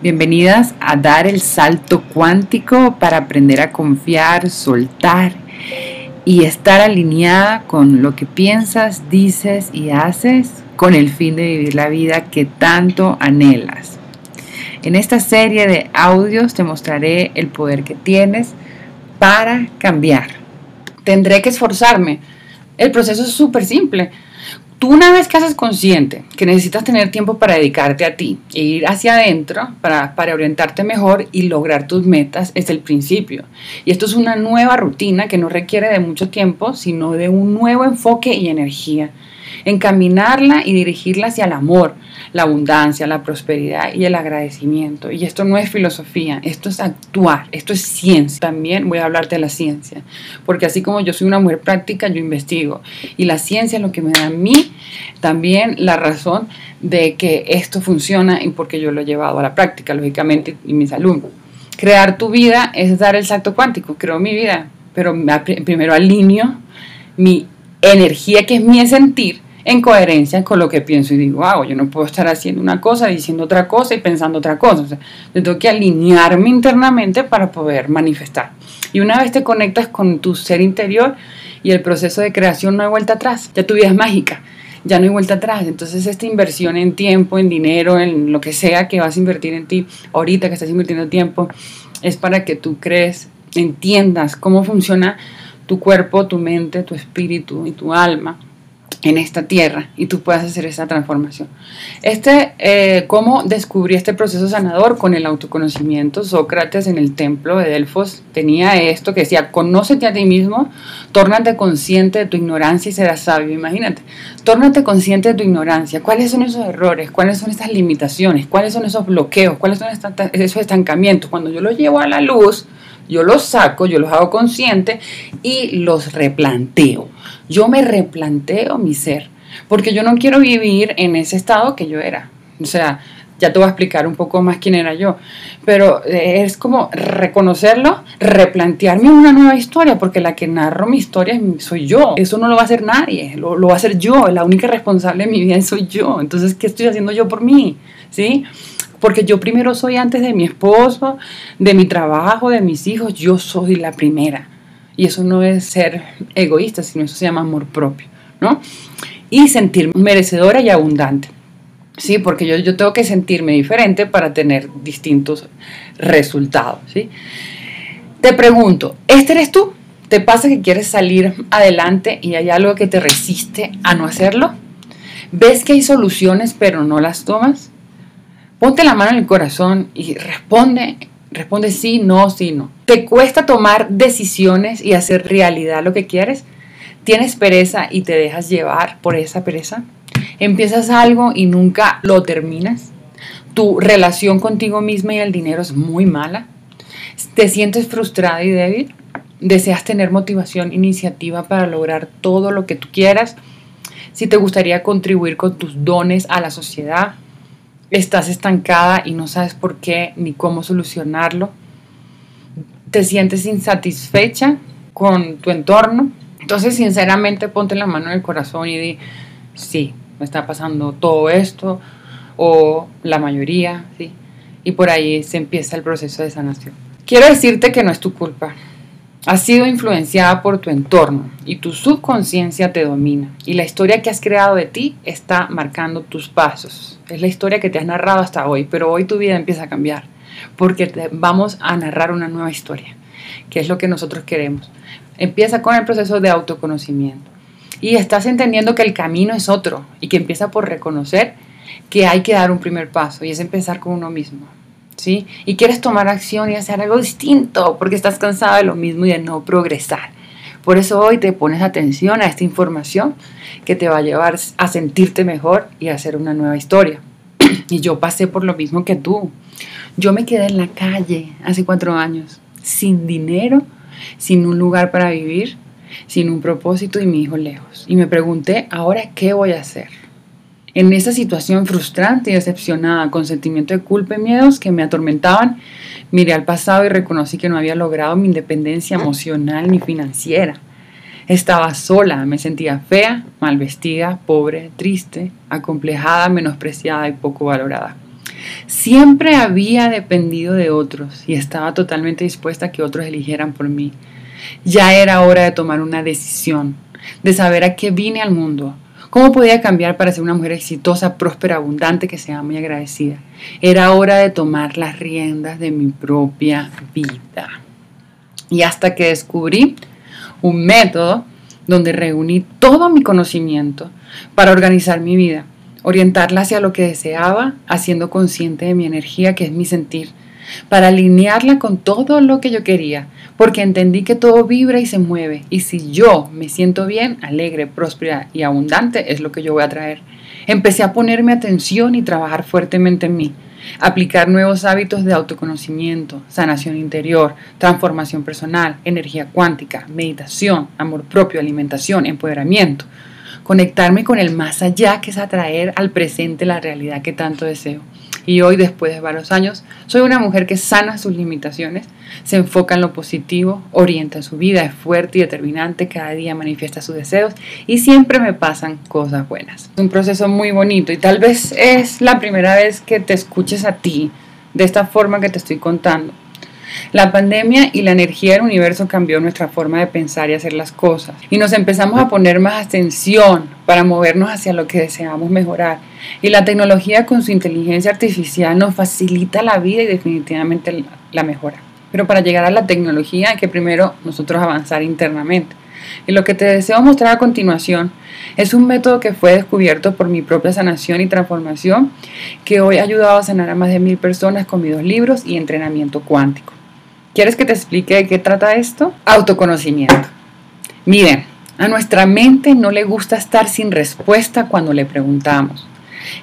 Bienvenidas a dar el salto cuántico para aprender a confiar, soltar y estar alineada con lo que piensas, dices y haces con el fin de vivir la vida que tanto anhelas. En esta serie de audios te mostraré el poder que tienes para cambiar. Tendré que esforzarme. El proceso es súper simple Tú una vez que haces consciente que necesitas tener tiempo para dedicarte a ti e ir hacia adentro para, para, orientarte mejor y lograr tus metas, es el principio. Y esto es una nueva rutina que no requiere de mucho tiempo, sino de un nuevo enfoque y energía encaminarla y dirigirla hacia el amor, la abundancia, la prosperidad y el agradecimiento. Y esto no es filosofía, esto es actuar, esto es ciencia. También voy a hablarte de la ciencia, porque así como yo soy una mujer práctica, yo investigo. Y la ciencia es lo que me da a mí también la razón de que esto funciona y porque yo lo he llevado a la práctica, lógicamente, y mis alumnos. Crear tu vida es dar el salto cuántico, creo mi vida, pero primero alineo mi energía, que es mi sentir, en coherencia con lo que pienso y digo, wow, yo no puedo estar haciendo una cosa, diciendo otra cosa y pensando otra cosa. O sea, yo tengo que alinearme internamente para poder manifestar. Y una vez te conectas con tu ser interior y el proceso de creación no hay vuelta atrás, ya tu vida es mágica, ya no hay vuelta atrás. Entonces esta inversión en tiempo, en dinero, en lo que sea que vas a invertir en ti, ahorita que estás invirtiendo tiempo, es para que tú crees, entiendas cómo funciona tu cuerpo, tu mente, tu espíritu y tu alma en esta tierra y tú puedas hacer esa transformación. Este, eh, ¿Cómo descubrí este proceso sanador? Con el autoconocimiento. Sócrates en el templo de Delfos tenía esto que decía, conócete a ti mismo, tórnate consciente de tu ignorancia y serás sabio. Imagínate, tórnate consciente de tu ignorancia. ¿Cuáles son esos errores? ¿Cuáles son estas limitaciones? ¿Cuáles son esos bloqueos? ¿Cuáles son esos estancamientos? Cuando yo los llevo a la luz, yo los saco, yo los hago consciente y los replanteo. Yo me replanteo mi ser, porque yo no quiero vivir en ese estado que yo era. O sea, ya te voy a explicar un poco más quién era yo, pero es como reconocerlo, replantearme una nueva historia, porque la que narro mi historia soy yo, eso no lo va a hacer nadie, lo, lo va a hacer yo, la única responsable de mi vida soy yo, entonces, ¿qué estoy haciendo yo por mí? ¿Sí? Porque yo primero soy antes de mi esposo, de mi trabajo, de mis hijos, yo soy la primera. Y eso no es ser egoísta, sino eso se llama amor propio, ¿no? Y sentirme merecedora y abundante. Sí, porque yo, yo tengo que sentirme diferente para tener distintos resultados, ¿sí? Te pregunto, ¿este eres tú? ¿Te pasa que quieres salir adelante y hay algo que te resiste a no hacerlo? ¿Ves que hay soluciones pero no las tomas? Ponte la mano en el corazón y responde, responde sí, no, sí, no. ¿Te cuesta tomar decisiones y hacer realidad lo que quieres? ¿Tienes pereza y te dejas llevar por esa pereza? ¿Empiezas algo y nunca lo terminas? ¿Tu relación contigo misma y el dinero es muy mala? ¿Te sientes frustrada y débil? ¿Deseas tener motivación, iniciativa para lograr todo lo que tú quieras? Si te gustaría contribuir con tus dones a la sociedad, estás estancada y no sabes por qué ni cómo solucionarlo, te sientes insatisfecha con tu entorno, entonces sinceramente ponte la mano en el corazón y di, sí, me está pasando todo esto o la mayoría, sí, y por ahí se empieza el proceso de sanación. Quiero decirte que no es tu culpa, Has sido influenciada por tu entorno y tu subconsciencia te domina. Y la historia que has creado de ti está marcando tus pasos. Es la historia que te has narrado hasta hoy, pero hoy tu vida empieza a cambiar porque vamos a narrar una nueva historia, que es lo que nosotros queremos. Empieza con el proceso de autoconocimiento y estás entendiendo que el camino es otro y que empieza por reconocer que hay que dar un primer paso y es empezar con uno mismo. ¿sí? Y quieres tomar acción y hacer algo distinto porque estás cansado de lo mismo y de no progresar. Por eso hoy te pones atención a esta información que te va a llevar a sentirte mejor y a hacer una nueva historia. Y yo pasé por lo mismo que tú. Yo me quedé en la calle hace cuatro años, sin dinero, sin un lugar para vivir, sin un propósito y mi hijo lejos. Y me pregunté, ¿ahora qué voy a hacer? En esa situación frustrante y decepcionada, con sentimiento de culpa y miedos que me atormentaban, miré al pasado y reconocí que no había logrado mi independencia emocional ni financiera. Estaba sola, me sentía fea, mal vestida, pobre, triste, acomplejada, menospreciada y poco valorada. Siempre había dependido de otros y estaba totalmente dispuesta a que otros eligieran por mí. Ya era hora de tomar una decisión, de saber a qué vine al mundo, cómo podía cambiar para ser una mujer exitosa, próspera, abundante, que sea muy agradecida. Era hora de tomar las riendas de mi propia vida. Y hasta que descubrí un método donde reuní todo mi conocimiento para organizar mi vida, orientarla hacia lo que deseaba, haciendo consciente de mi energía, que es mi sentir, para alinearla con todo lo que yo quería, porque entendí que todo vibra y se mueve, y si yo me siento bien, alegre, próspera y abundante, es lo que yo voy a traer. Empecé a ponerme atención y trabajar fuertemente en mí, aplicar nuevos hábitos de autoconocimiento, sanación interior, transformación personal, energía cuántica, meditación, amor propio, alimentación, empoderamiento, conectarme con el más allá, que es atraer al presente la realidad que tanto deseo. Y hoy, después de varios años, soy una mujer que sana sus limitaciones, se enfoca en lo positivo, orienta su vida, es fuerte y determinante, cada día manifiesta sus deseos y siempre me pasan cosas buenas. Es un proceso muy bonito y tal vez es la primera vez que te escuches a ti de esta forma que te estoy contando. La pandemia y la energía del universo cambió nuestra forma de pensar y hacer las cosas y nos empezamos a poner más atención para movernos hacia lo que deseamos mejorar. Y la tecnología con su inteligencia artificial nos facilita la vida y definitivamente la mejora. Pero para llegar a la tecnología hay que primero nosotros avanzar internamente. Y lo que te deseo mostrar a continuación es un método que fue descubierto por mi propia sanación y transformación, que hoy ha ayudado a sanar a más de mil personas con mis dos libros y entrenamiento cuántico. ¿Quieres que te explique de qué trata esto? Autoconocimiento. Miren, a nuestra mente no le gusta estar sin respuesta cuando le preguntamos.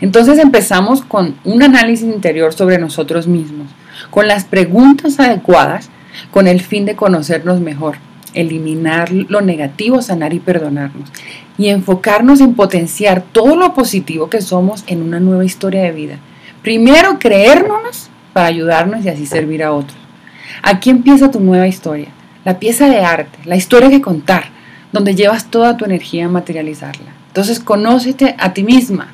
Entonces empezamos con un análisis interior sobre nosotros mismos, con las preguntas adecuadas, con el fin de conocernos mejor, eliminar lo negativo, sanar y perdonarnos, y enfocarnos en potenciar todo lo positivo que somos en una nueva historia de vida. Primero creérnos para ayudarnos y así servir a otros. Aquí empieza tu nueva historia, la pieza de arte, la historia que contar, donde llevas toda tu energía a materializarla. Entonces, conócete a ti misma.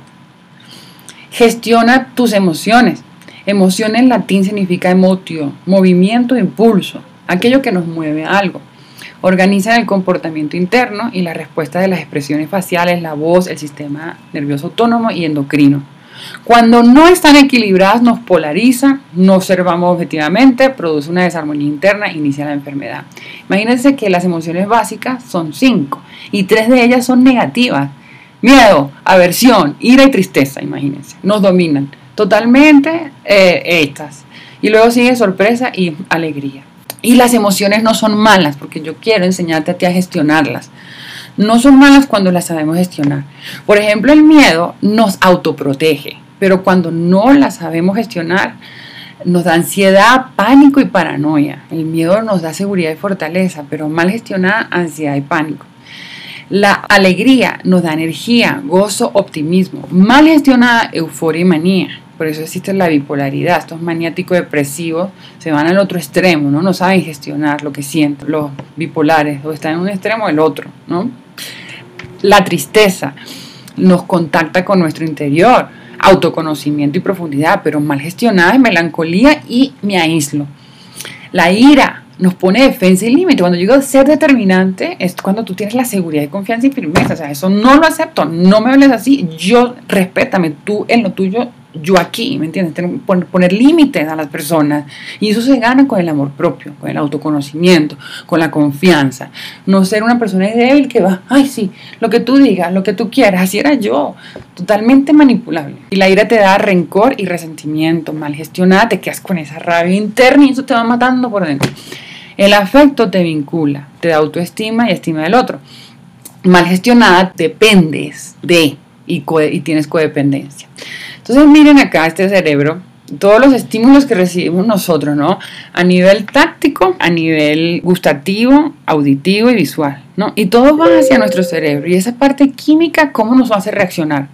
Gestiona tus emociones. Emoción en latín significa emotio, movimiento, impulso, aquello que nos mueve a algo. Organiza el comportamiento interno y la respuesta de las expresiones faciales, la voz, el sistema nervioso autónomo y endocrino. Cuando no están equilibradas nos polariza, no observamos objetivamente, produce una desarmonía interna, inicia la enfermedad. Imagínense que las emociones básicas son cinco y tres de ellas son negativas. Miedo, aversión, ira y tristeza, imagínense, nos dominan totalmente eh, estas. Y luego sigue sorpresa y alegría. Y las emociones no son malas, porque yo quiero enseñarte a ti a gestionarlas. No son malas cuando las sabemos gestionar. Por ejemplo, el miedo nos autoprotege, pero cuando no las sabemos gestionar, nos da ansiedad, pánico y paranoia. El miedo nos da seguridad y fortaleza, pero mal gestionada, ansiedad y pánico. La alegría nos da energía, gozo, optimismo. Mal gestionada, euforia y manía. Por eso existe la bipolaridad. Estos maniáticos depresivos se van al otro extremo, ¿no? No saben gestionar lo que sienten. Los bipolares, o están en un extremo o el otro, ¿no? La tristeza nos contacta con nuestro interior, autoconocimiento y profundidad, pero mal gestionada es melancolía y me aíslo. La ira nos pone defensa y límite. Cuando digo ser determinante, es cuando tú tienes la seguridad y confianza y firmeza. O sea, eso no lo acepto, no me hables así, yo respétame, tú en lo tuyo, yo aquí, ¿me entiendes? Poner límites a las personas. Y eso se gana con el amor propio, con el autoconocimiento, con la confianza. No ser una persona débil que va, ay, sí, lo que tú digas, lo que tú quieras, así era yo, totalmente manipulable. Y la ira te da rencor y resentimiento, mal gestionada, te quedas con esa rabia interna y eso te va matando por dentro. El afecto te vincula, te da autoestima y estima del otro. Mal gestionada, dependes de y, y tienes codependencia. Entonces miren acá este cerebro, todos los estímulos que recibimos nosotros, ¿no? A nivel táctico, a nivel gustativo, auditivo y visual. Y todo va hacia nuestro cerebro. Y esa parte química, ¿cómo nos hace reaccionar?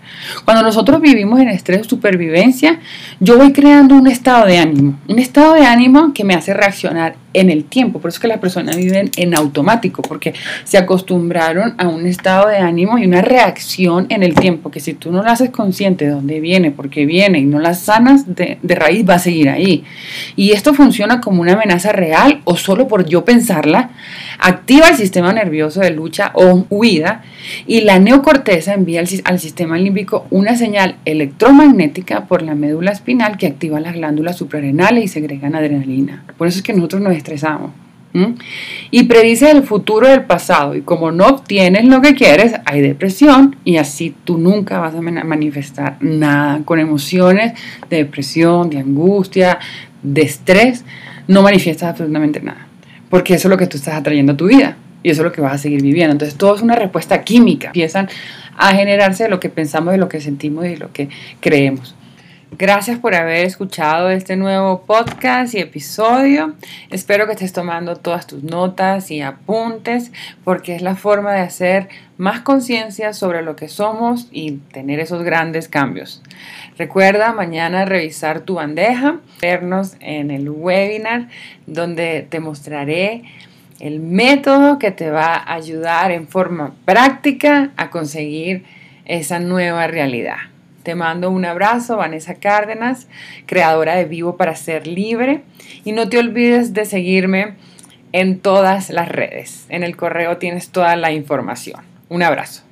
Cuando nosotros vivimos en estrés o supervivencia, yo voy creando un estado de ánimo. Un estado de ánimo que me hace reaccionar en el tiempo. Por eso es que las personas viven en automático, porque se acostumbraron a un estado de ánimo y una reacción en el tiempo, que si tú no la haces consciente de dónde viene, porque viene y no la sanas de raíz, va a seguir ahí. Y esto funciona como una amenaza real o solo por yo pensarla, activa el sistema nervioso de lucha o huida y la neocorteza envía al, sistema límbico una señal electromagnética por la médula espinal que activa las glándulas suprarrenales y segregan adrenalina. Por eso es que nosotros nos estresamos. Y predice el futuro del pasado. Y como no obtienes lo que quieres, hay depresión y así tú nunca vas a manifestar nada. Con emociones de depresión, de angustia, de estrés, no manifiestas absolutamente nada. Porque eso es lo que tú estás atrayendo a tu vida. Y eso es lo que vas a seguir viviendo. Entonces todo es una respuesta química. Empiezan a generarse de lo que pensamos, de lo que sentimos y de lo que creemos. Gracias por haber escuchado este nuevo podcast y episodio. Espero que estés tomando todas tus notas y apuntes porque es la forma de hacer más conciencia sobre lo que somos y tener esos grandes cambios. Recuerda mañana revisar tu bandeja, vernos en el webinar donde te mostraré el método que te va a ayudar en forma práctica a conseguir esa nueva realidad. Te mando un abrazo, Vanessa Cárdenas, creadora de Vivo para Ser Libre. Y no te olvides de seguirme en todas las redes. En el correo tienes toda la información. Un abrazo.